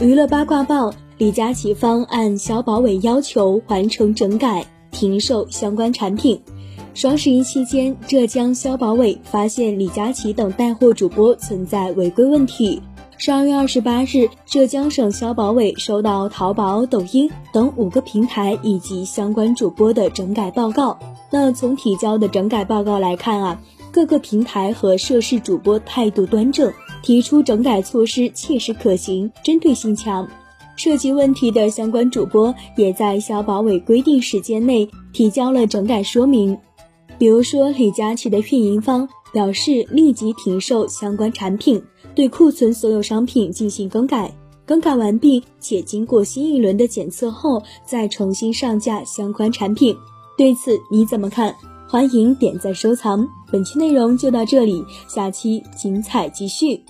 娱乐八卦报：李佳琦方按消保委要求完成整改，停售相关产品。双十一期间，浙江消保委发现李佳琦等带货主播存在违规问题。十二月二十八日，浙江省消保委收到淘宝、抖音等五个平台以及相关主播的整改报告。那从提交的整改报告来看啊，各个平台和涉事主播态度端正，提出整改措施切实可行、针对性强。涉及问题的相关主播也在消保委规定时间内提交了整改说明。比如说，李佳琦的运营方表示立即停售相关产品，对库存所有商品进行更改，更改完毕且经过新一轮的检测后再重新上架相关产品。对此你怎么看？欢迎点赞收藏。本期内容就到这里，下期精彩继续。